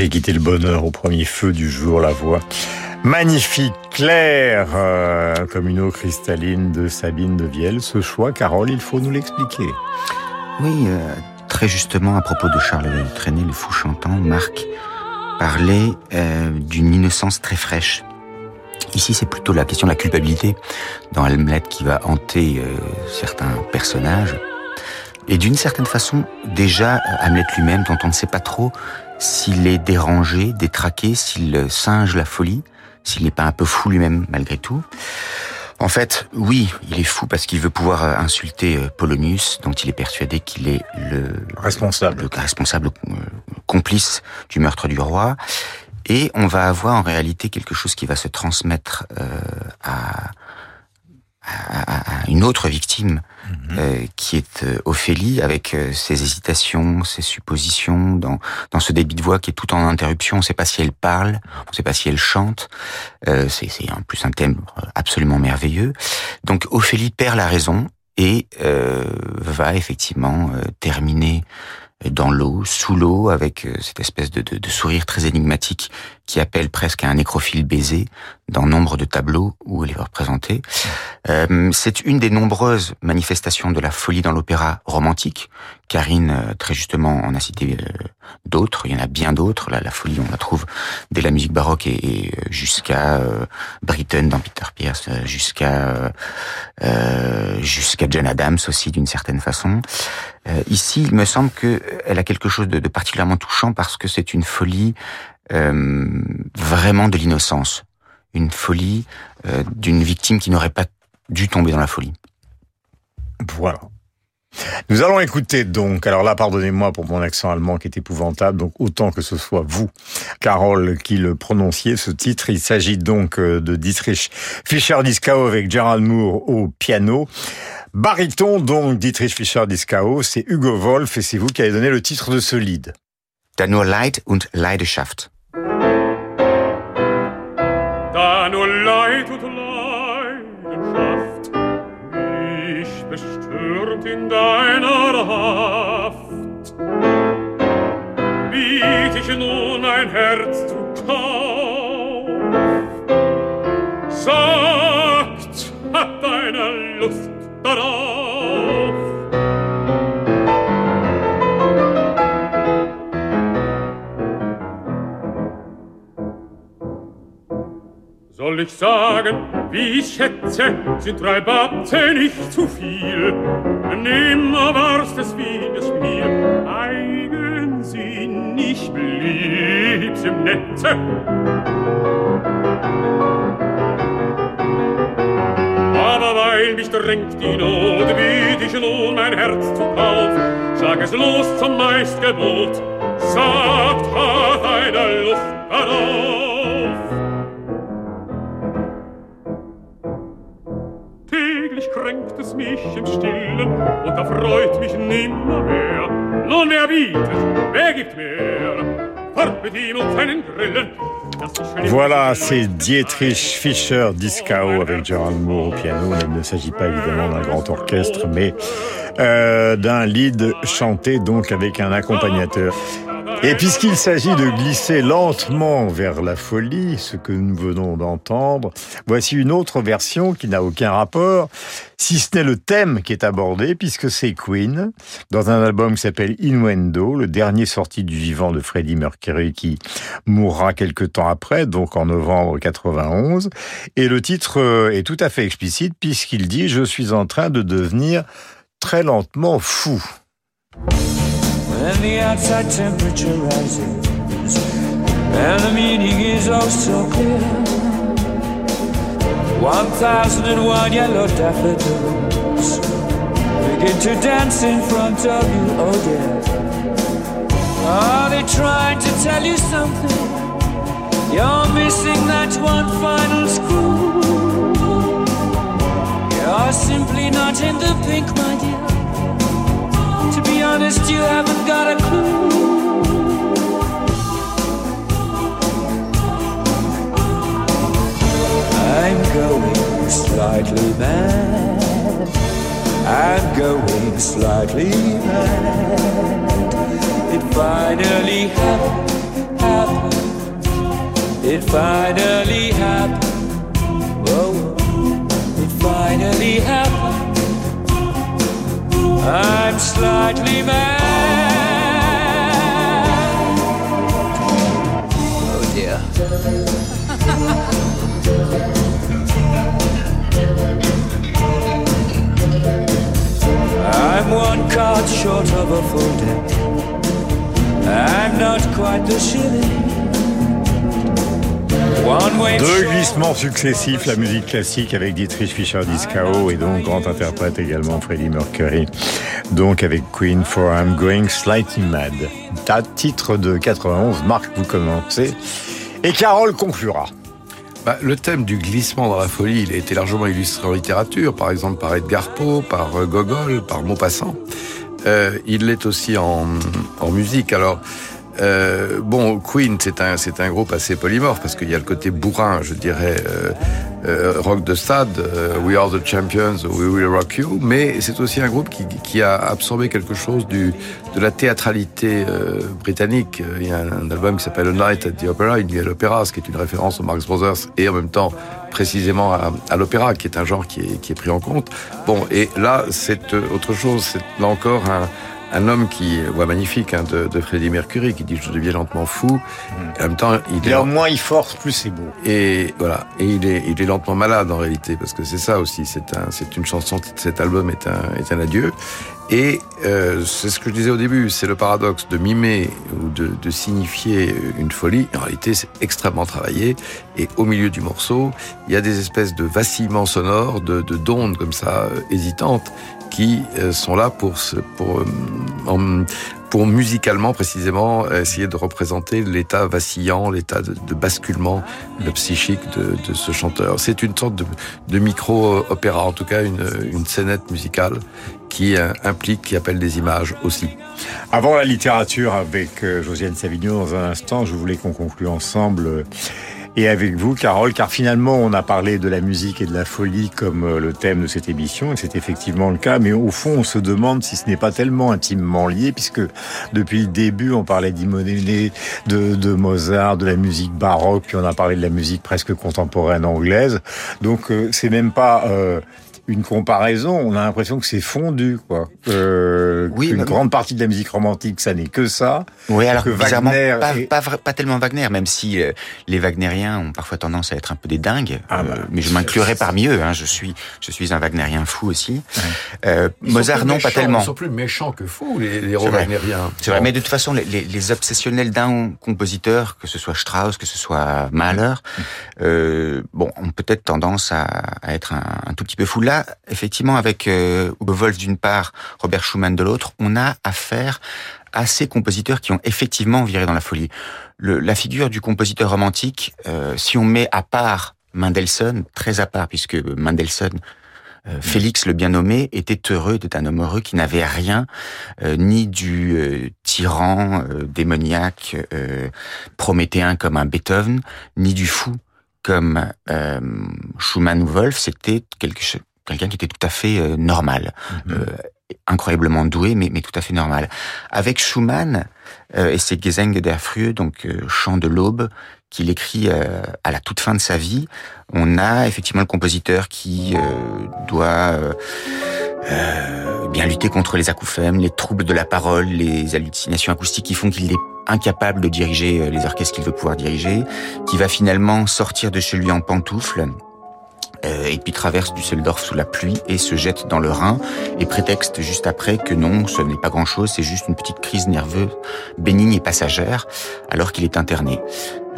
J'ai quitté le bonheur au premier feu du jour, la voix magnifique, claire, euh, comme une eau cristalline de Sabine de Vielle. Ce choix, Carole, il faut nous l'expliquer. Oui, euh, très justement, à propos de Charles Trenet, le fou chantant, Marc parlait euh, d'une innocence très fraîche. Ici, c'est plutôt la question de la culpabilité dans Hamlet qui va hanter certains personnages. Et d'une certaine façon, déjà, Hamlet lui-même, dont on ne sait pas trop s'il est dérangé, détraqué, s'il singe la folie, s'il n'est pas un peu fou lui-même malgré tout. En fait, oui, il est fou parce qu'il veut pouvoir euh, insulter euh, Polonius, dont il est persuadé qu'il est le responsable, le responsable euh, complice du meurtre du roi. Et on va avoir en réalité quelque chose qui va se transmettre euh, à, à, à, une autre victime euh, qui est euh, Ophélie, avec euh, ses hésitations, ses suppositions, dans, dans ce débit de voix qui est tout en interruption. On ne sait pas si elle parle, on ne sait pas si elle chante. Euh, c'est en plus un thème absolument merveilleux. Donc Ophélie perd la raison et euh, va effectivement terminer dans l'eau, sous l'eau, avec cette espèce de, de, de, sourire très énigmatique qui appelle presque à un nécrophile baiser dans nombre de tableaux où elle est représentée. Euh, c'est une des nombreuses manifestations de la folie dans l'opéra romantique. Karine, euh, très justement, en a cité euh, d'autres. Il y en a bien d'autres. La, folie, on la trouve dès la musique baroque et, jusqu'à euh, Britten dans Peter Pierce, jusqu'à jusqu'à John Adams aussi, d'une certaine façon. ici, il me semble que elle a quelque chose de, de particulièrement touchant parce que c'est une folie euh, vraiment de l'innocence, une folie euh, d'une victime qui n'aurait pas dû tomber dans la folie. Voilà. Nous allons écouter donc, alors là, pardonnez-moi pour mon accent allemand qui est épouvantable, donc autant que ce soit vous, Carole, qui le prononciez, ce titre. Il s'agit donc euh, de Dietrich Fischer-Dieskau avec Gerald Moore au piano. Bariton, donc, Dietrich Fischer-Dieskau, c'est Hugo Wolf et c'est vous qui avez donné le titre de ce lead. Da nur Leid und Leidenschaft. Leid und Leidenschaft mich bestürmt in deiner Haft, biet ich nun ein Herz zu Kauf. Sagt, hat deine Lust darauf? Soll ich sagen, wie ich schätze, sind drei Batte nicht zu viel. Nimmer war's des Wiedes Spiel, eigensinnig blieb's im Netze. Aber weil mich drängt die Not, biet ich nun mein Herz zu Kauf. Sag es los zum Meistgebot, sagt, hat eine Lust Voilà, c'est Dietrich Fischer Dieskau avec Gerald Moore au piano. Il ne s'agit pas évidemment d'un grand orchestre, mais euh, d'un lead chanté donc avec un accompagnateur. Et puisqu'il s'agit de glisser lentement vers la folie, ce que nous venons d'entendre, voici une autre version qui n'a aucun rapport, si ce n'est le thème qui est abordé, puisque c'est Queen, dans un album qui s'appelle Innuendo, le dernier sorti du vivant de Freddie Mercury qui mourra quelque temps après, donc en novembre 91. Et le titre est tout à fait explicite puisqu'il dit « Je suis en train de devenir très lentement fou ». And the outside temperature rises, and the meaning is oh so clear. One thousand and one yellow daffodils begin to dance in front of you, oh dear. Are they trying to tell you something? You're missing that one final screw. You're simply not in the pink, my dear. Honest, you haven't got a clue. I'm going slightly mad. I'm going slightly mad. It finally happened, happened. It finally happened. Oh, it finally happened. I'm slightly mad. Oh dear. I'm one card short of a full deck. I'm not quite the shilling. Deux glissements successifs, la musique classique avec Dietrich Fischer-Dieskau et donc grand interprète également Freddie Mercury. Donc avec Queen for I'm Going Slightly Mad. Ta titre de 91, Marc, vous commencez. Et Carole conclura. Bah, le thème du glissement dans la folie, il a été largement illustré en littérature, par exemple par Edgar Poe, par euh, Gogol, par Maupassant. Euh, il l'est aussi en, en musique. Alors, euh, bon, Queen, c'est un, c'est un groupe assez polymorphe parce qu'il y a le côté bourrin, je dirais, euh, euh, rock de stade, We Are the Champions, We Will Rock You, mais c'est aussi un groupe qui, a absorbé quelque chose du, de la théâtralité britannique. Il y a un, album qui s'appelle A Night at the Opera, une nuit à l'opéra, ce qui est une référence aux Marx Brothers et en même temps précisément à, l'opéra, qui est un genre qui est, qui est pris en compte. Bon, et là, c'est autre chose, c'est là encore un un homme qui voit magnifique hein, de, de Freddie Mercury qui dit je deviens lentement fou. En même temps, il Et est moins il force, plus c'est beau. et voilà. Et il est il est lentement malade en réalité parce que c'est ça aussi. C'est un c'est une chanson cet album est un est un adieu. Et euh, c'est ce que je disais au début c'est le paradoxe de mimer ou de, de signifier une folie. En réalité c'est extrêmement travaillé. Et au milieu du morceau il y a des espèces de vacillements sonores de de d'ondes comme ça euh, hésitantes qui euh, sont là pour euh, pour musicalement précisément essayer de représenter l'état vacillant, l'état de, basculement le psychique de, ce chanteur. C'est une sorte de, micro-opéra, en tout cas une, une scénette musicale qui euh, implique, qui appelle des images aussi. Avant la littérature avec Josiane Savigno dans un instant, je voulais qu'on conclue ensemble et avec vous, Carole, car finalement, on a parlé de la musique et de la folie comme euh, le thème de cette émission, et c'est effectivement le cas, mais au fond, on se demande si ce n'est pas tellement intimement lié, puisque depuis le début, on parlait d'Imonéné, de, de Mozart, de la musique baroque, puis on a parlé de la musique presque contemporaine anglaise, donc euh, c'est même pas... euh, une comparaison, on a l'impression que c'est fondu, quoi. Euh, Oui, une bah- grande partie de la musique romantique, ça n'est que ça. Oui, alors que Wagner pas, est- pas, vra- pas tellement Wagner, même si euh, les Wagnériens ont parfois tendance à être un peu des dingues. Ah bah, euh, mais je m'inclurais parmi eux. Hein, je suis, je suis un Wagnérien fou aussi. Euh, Mozart, non, méchants, pas tellement. Ils sont plus méchants que fous, les, les C'est vrai. wagnériens. C'est vrai, mais de toute façon, les, les, les obsessionnels d'un compositeur, que ce soit Strauss, que ce soit Mahler, euh, bon, ont peut-être tendance à, à être un, un tout petit peu fou. Là, effectivement, avec euh, Wolf d'une part, Robert Schumann de l'autre, on a affaire à ces compositeurs qui ont effectivement viré dans la folie. Le, la figure du compositeur romantique, euh, si on met à part Mendelssohn, très à part, puisque Mendelssohn euh, Félix le bien nommé était heureux, était un homme heureux qui n'avait rien, euh, ni du euh, tyran euh, démoniaque euh, prométhéen comme un Beethoven, ni du fou comme euh, Schumann ou Wolf. C'était quelque chose, quelqu'un qui était tout à fait euh, normal, euh, incroyablement doué, mais, mais tout à fait normal. Avec Schumann euh, et ses Gesänge der Frühe, donc euh, chant de l'aube, qu'il écrit euh, à la toute fin de sa vie, on a effectivement le compositeur qui euh, doit euh, euh, bien lutter contre les acouphènes, les troubles de la parole, les hallucinations acoustiques qui font qu'il est incapable de diriger les orchestres qu'il veut pouvoir diriger, qui va finalement sortir de chez lui en pantoufles, euh, et puis traverse Düsseldorf sous la pluie et se jette dans le Rhin et prétexte juste après que non, ce n'est pas grand-chose, c'est juste une petite crise nerveuse bénigne et passagère alors qu'il est interné.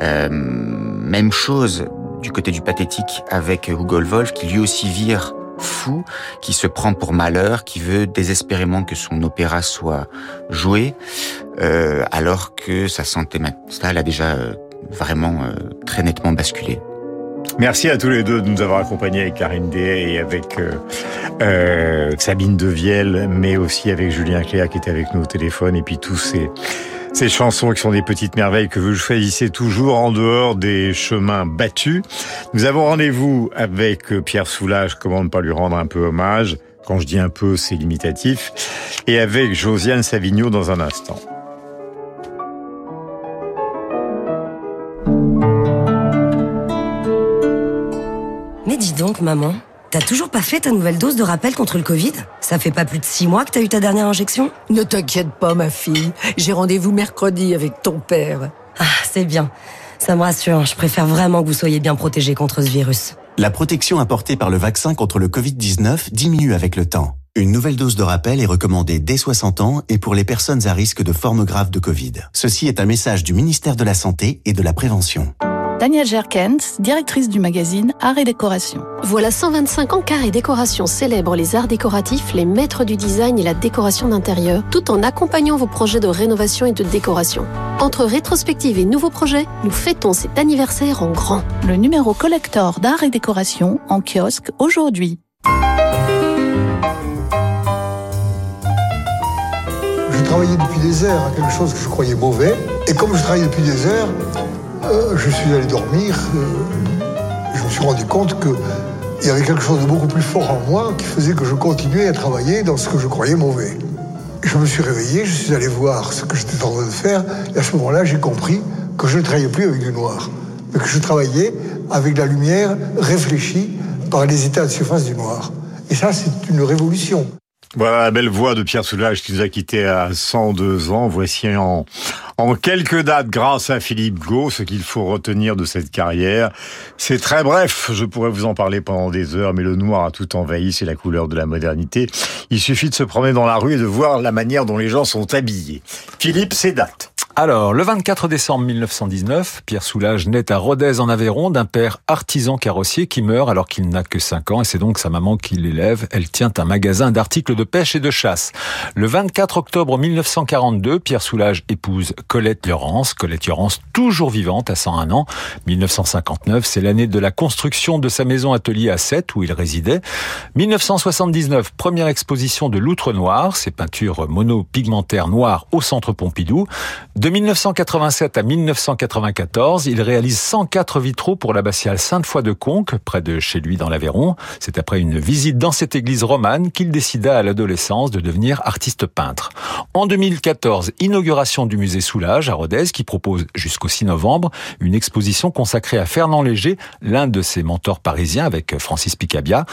Euh, même chose du côté du pathétique avec Hugo Wolf qui lui aussi vire fou, qui se prend pour malheur, qui veut désespérément que son opéra soit joué, euh, alors que sa santé mentale a déjà euh, vraiment euh, très nettement basculé. Merci à tous les deux de nous avoir accompagnés avec Karine Day et avec euh, euh, Sabine Devielle, mais aussi avec Julien Cléa qui était avec nous au téléphone, et puis tous ces, ces chansons qui sont des petites merveilles que vous choisissez toujours en dehors des chemins battus. Nous avons rendez-vous avec Pierre Soulages, comment ne pas lui rendre un peu hommage quand je dis un peu, c'est limitatif. Et avec Josiane Savigno dans un instant. Mais dis donc, maman, t'as toujours pas fait ta nouvelle dose de rappel contre le Covid? Ça fait pas plus de six mois que t'as eu ta dernière injection? Ne t'inquiète pas, ma fille. J'ai rendez-vous mercredi avec ton père. Ah, c'est bien. Ça me rassure. Je préfère vraiment que vous soyez bien protégés contre ce virus. La protection apportée par le vaccin contre le Covid-19 diminue avec le temps. Une nouvelle dose de rappel est recommandée dès 60 ans et pour les personnes à risque de formes graves de Covid. Ceci est un message du ministère de la Santé et de la Prévention. Danielle Gerkens, directrice du magazine Art et Décoration. Voilà 125 ans qu'Art et Décoration célèbre les arts décoratifs, les maîtres du design et la décoration d'intérieur, tout en accompagnant vos projets de rénovation et de décoration. Entre rétrospective et nouveaux projets, nous fêtons cet anniversaire en grand. Le numéro collector d'Art et Décoration en kiosque aujourd'hui. Je travaillais depuis des heures à quelque chose que je croyais mauvais. Et comme je travaillais depuis des heures, euh, je suis allé dormir. Euh, je me suis rendu compte qu'il y avait quelque chose de beaucoup plus fort en moi qui faisait que je continuais à travailler dans ce que je croyais mauvais. Je me suis réveillé, je suis allé voir ce que j'étais en train de faire, et à ce moment-là, j'ai compris que je ne travaillais plus avec du noir, mais que je travaillais avec la lumière réfléchie par les états de surface du noir. Et ça, c'est une révolution. Voilà la belle voix de Pierre Soulages qui nous a quittés à 102 ans. Voici en, en quelques dates, grâce à Philippe Gau, ce qu'il faut retenir de cette carrière. C'est très bref, je pourrais vous en parler pendant des heures, mais le noir a tout envahi, c'est la couleur de la modernité. Il suffit de se promener dans la rue et de voir la manière dont les gens sont habillés. Philippe, c'est date. Alors, le 24 décembre 1919, Pierre Soulages naît à Rodez en Aveyron d'un père artisan carrossier qui meurt alors qu'il n'a que 5 ans et c'est donc sa maman qui l'élève. Elle tient un magasin d'articles de pêche et de chasse. Le 24 octobre 1942, Pierre Soulages épouse Colette Laurence. Colette Laurence, toujours vivante à 101 ans. 1959, c'est l'année de la construction de sa maison atelier à 7 où il résidait. 1979, première exposition de l'Outre Noir, ses peintures monopigmentaires noires au Centre Pompidou. De 1987 à 1994, il réalise 104 vitraux pour l'abbatiale Sainte-Foy de Conques, près de chez lui dans l'Aveyron. C'est après une visite dans cette église romane qu'il décida à l'adolescence de devenir artiste peintre. En 2014, inauguration du musée Soulage à Rodez qui propose jusqu'au 6 novembre une exposition consacrée à Fernand Léger, l'un de ses mentors parisiens avec Francis Picabia.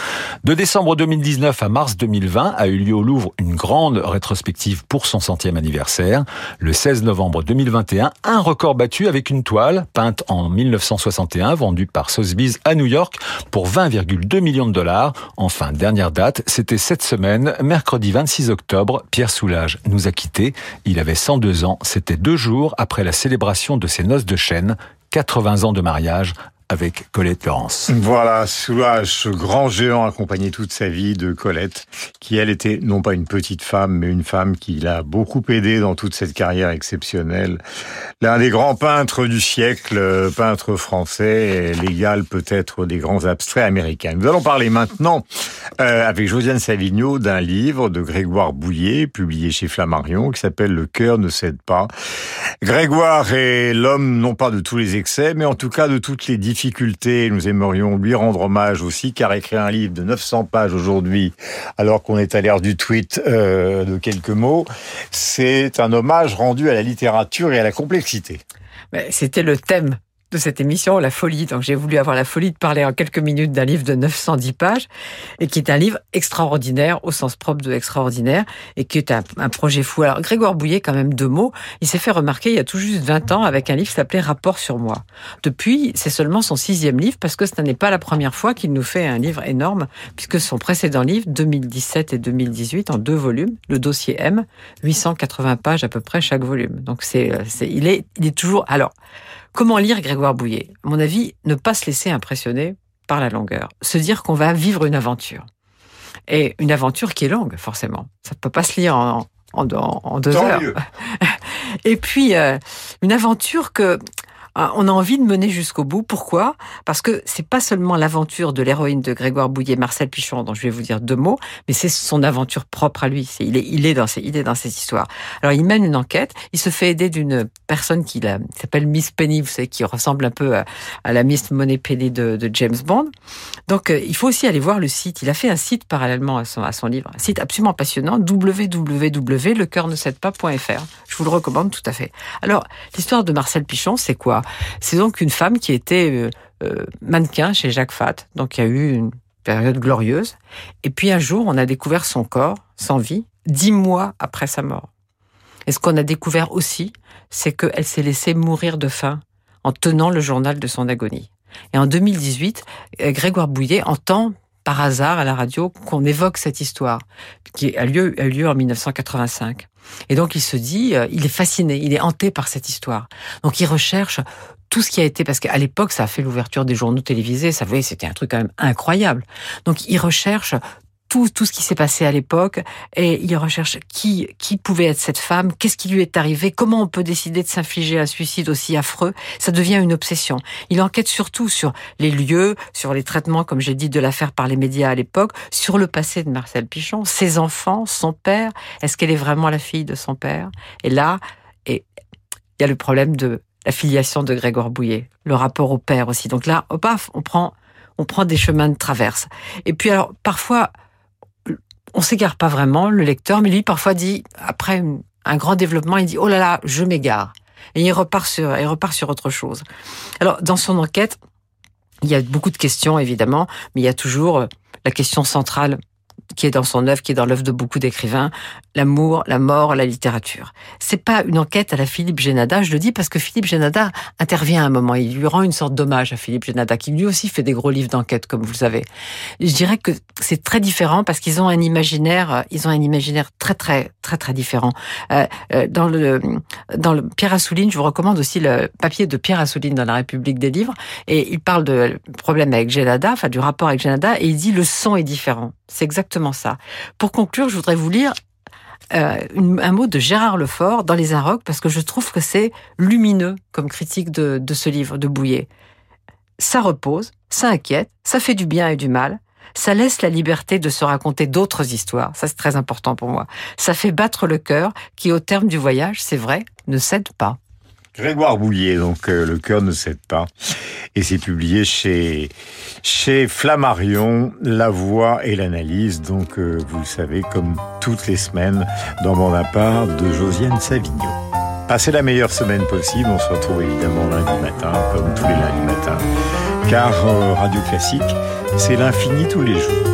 De décembre 2019 à mars 2020 a eu lieu au Louvre une grande rétrospective pour son centième anniversaire. Le 16 novembre 2021, un record battu avec une toile peinte en 1961 vendue par Sotheby's à New York pour 20,2 millions de dollars. Enfin, dernière date, c'était cette semaine, mercredi 26 octobre, Pierre Soulage nous a quittés. Il avait 102 ans, c'était deux jours après la célébration de ses noces de chêne, 80 ans de mariage avec Colette Laurence. Voilà, Soulage, ce grand géant accompagné toute sa vie de Colette, qui elle était non pas une petite femme, mais une femme qui l'a beaucoup aidé dans toute cette carrière exceptionnelle. L'un des grands peintres du siècle, euh, peintre français, l'égal peut-être des grands abstraits américains. Nous allons parler maintenant euh, avec Josiane Savigno d'un livre de Grégoire Bouillet, publié chez Flammarion, qui s'appelle Le cœur ne cède pas. Grégoire est l'homme non pas de tous les excès, mais en tout cas de toutes les difficultés. Nous aimerions lui rendre hommage aussi, car écrire un livre de 900 pages aujourd'hui, alors qu'on est à l'ère du tweet euh, de quelques mots, c'est un hommage rendu à la littérature et à la complexité. C'était le thème de cette émission, La Folie. Donc j'ai voulu avoir la folie de parler en quelques minutes d'un livre de 910 pages et qui est un livre extraordinaire au sens propre de extraordinaire et qui est un, projet fou. Alors Grégoire Bouillet, quand même deux mots, il s'est fait remarquer il y a tout juste 20 ans avec un livre qui s'appelait Rapport sur moi. Depuis, c'est seulement son sixième livre parce que ce n'est pas la première fois qu'il nous fait un livre énorme puisque son précédent livre, 2017 et 2018, en deux volumes, le dossier M, 880 pages à peu près chaque volume. Donc c'est, c'est il est, il est toujours, alors, Comment lire Grégoire Bouillet? À mon avis, ne pas se laisser impressionner par la longueur. Se dire qu'on va vivre une aventure. Et une aventure qui est longue, forcément. Ça ne peut pas se lire en, en, en deux Tant heures. mieux. Et puis, euh, une aventure que, on a envie de mener jusqu'au bout. Pourquoi? Parce que c'est pas seulement l'aventure de l'héroïne de Grégoire Bouillet, Marcel Pichon, dont je vais vous dire deux mots, mais c'est son aventure propre à lui. Il, est, dans ses, il dans cette histoire. Alors il mène une enquête, il se fait aider d'une personne qui s'appelle Miss Penny, vous savez, qui ressemble un peu à, la Miss Money Penny de, James Bond. Donc euh, il faut aussi aller voir le site. Il a fait un site parallèlement à son, livre, un site absolument passionnant, www.lecoeur-ne-cède-pas.fr. Je vous le recommande tout à fait. Alors l'histoire de Marcel Pichon, c'est quoi? C'est donc une femme qui était euh, euh, mannequin chez Jacques Fat. Donc il y a eu une période glorieuse. Et puis un jour, on a découvert son corps sans vie, dix mois après sa mort. Et ce qu'on a découvert aussi, c'est qu'elle s'est laissée mourir de faim en tenant le journal de son agonie. Et en 2018, euh, Grégoire Bouillet entend par hasard à la radio qu'on évoque cette histoire qui a lieu, a lieu en 1985. Et donc il se dit, euh, il est fasciné, il est hanté par cette histoire. Donc il recherche tout ce qui a été, parce qu'à l'époque, ça a fait l'ouverture des journaux télévisés, ça, vous c'était un truc quand même incroyable. Donc il recherche tout, tout ce qui s'est passé à l'époque et il recherche qui, qui pouvait être cette femme, qu'est-ce qui lui est arrivé, comment on peut décider de s'infliger un suicide aussi affreux? Ça devient une obsession. Il enquête surtout sur les lieux, sur les traitements, comme j'ai dit, de l'affaire par les médias à l'époque, sur le passé de Marcel Pichon, ses enfants, son père. Est-ce qu'elle est vraiment la fille de son père? Et là, et il y a le problème de la filiation de Grégoire Bouillet, le rapport au père aussi. Donc là, paf, on prend, on prend des chemins de traverse. Et puis alors, parfois, on s'égare pas vraiment, le lecteur, mais lui parfois dit, après un grand développement, il dit, oh là là, je m'égare. Et il repart sur, il repart sur autre chose. Alors, dans son enquête, il y a beaucoup de questions, évidemment, mais il y a toujours la question centrale qui est dans son œuvre, qui est dans l'œuvre de beaucoup d'écrivains, l'amour, la mort, la littérature. C'est pas une enquête à la Philippe Génada, je le dis parce que Philippe Génada intervient à un moment, il lui rend une sorte d'hommage à Philippe Génada, qui lui aussi fait des gros livres d'enquête, comme vous le savez. Je dirais que c'est très différent parce qu'ils ont un imaginaire, ils ont un imaginaire très très très très différent. Euh, euh dans le dans le Pierre Assouline, je vous recommande aussi le papier de Pierre Assouline dans la République des livres, et il parle de problème avec Génada, enfin du rapport avec Génada, et il dit le son est différent. C'est exactement ça. Pour conclure, je voudrais vous lire euh, un mot de Gérard Lefort dans Les Inrocks, parce que je trouve que c'est lumineux comme critique de, de ce livre de Bouillet. Ça repose, ça inquiète, ça fait du bien et du mal, ça laisse la liberté de se raconter d'autres histoires. Ça, c'est très important pour moi. Ça fait battre le cœur qui, au terme du voyage, c'est vrai, ne cède pas. Grégoire Bouillet, donc euh, Le cœur ne cède pas. Et c'est publié chez, chez Flammarion, La Voix et l'Analyse. Donc, euh, vous le savez, comme toutes les semaines, dans mon appart de Josiane Savigno. Passez la meilleure semaine possible. On se retrouve évidemment lundi matin, comme tous les lundis matins. Car euh, Radio Classique, c'est l'infini tous les jours.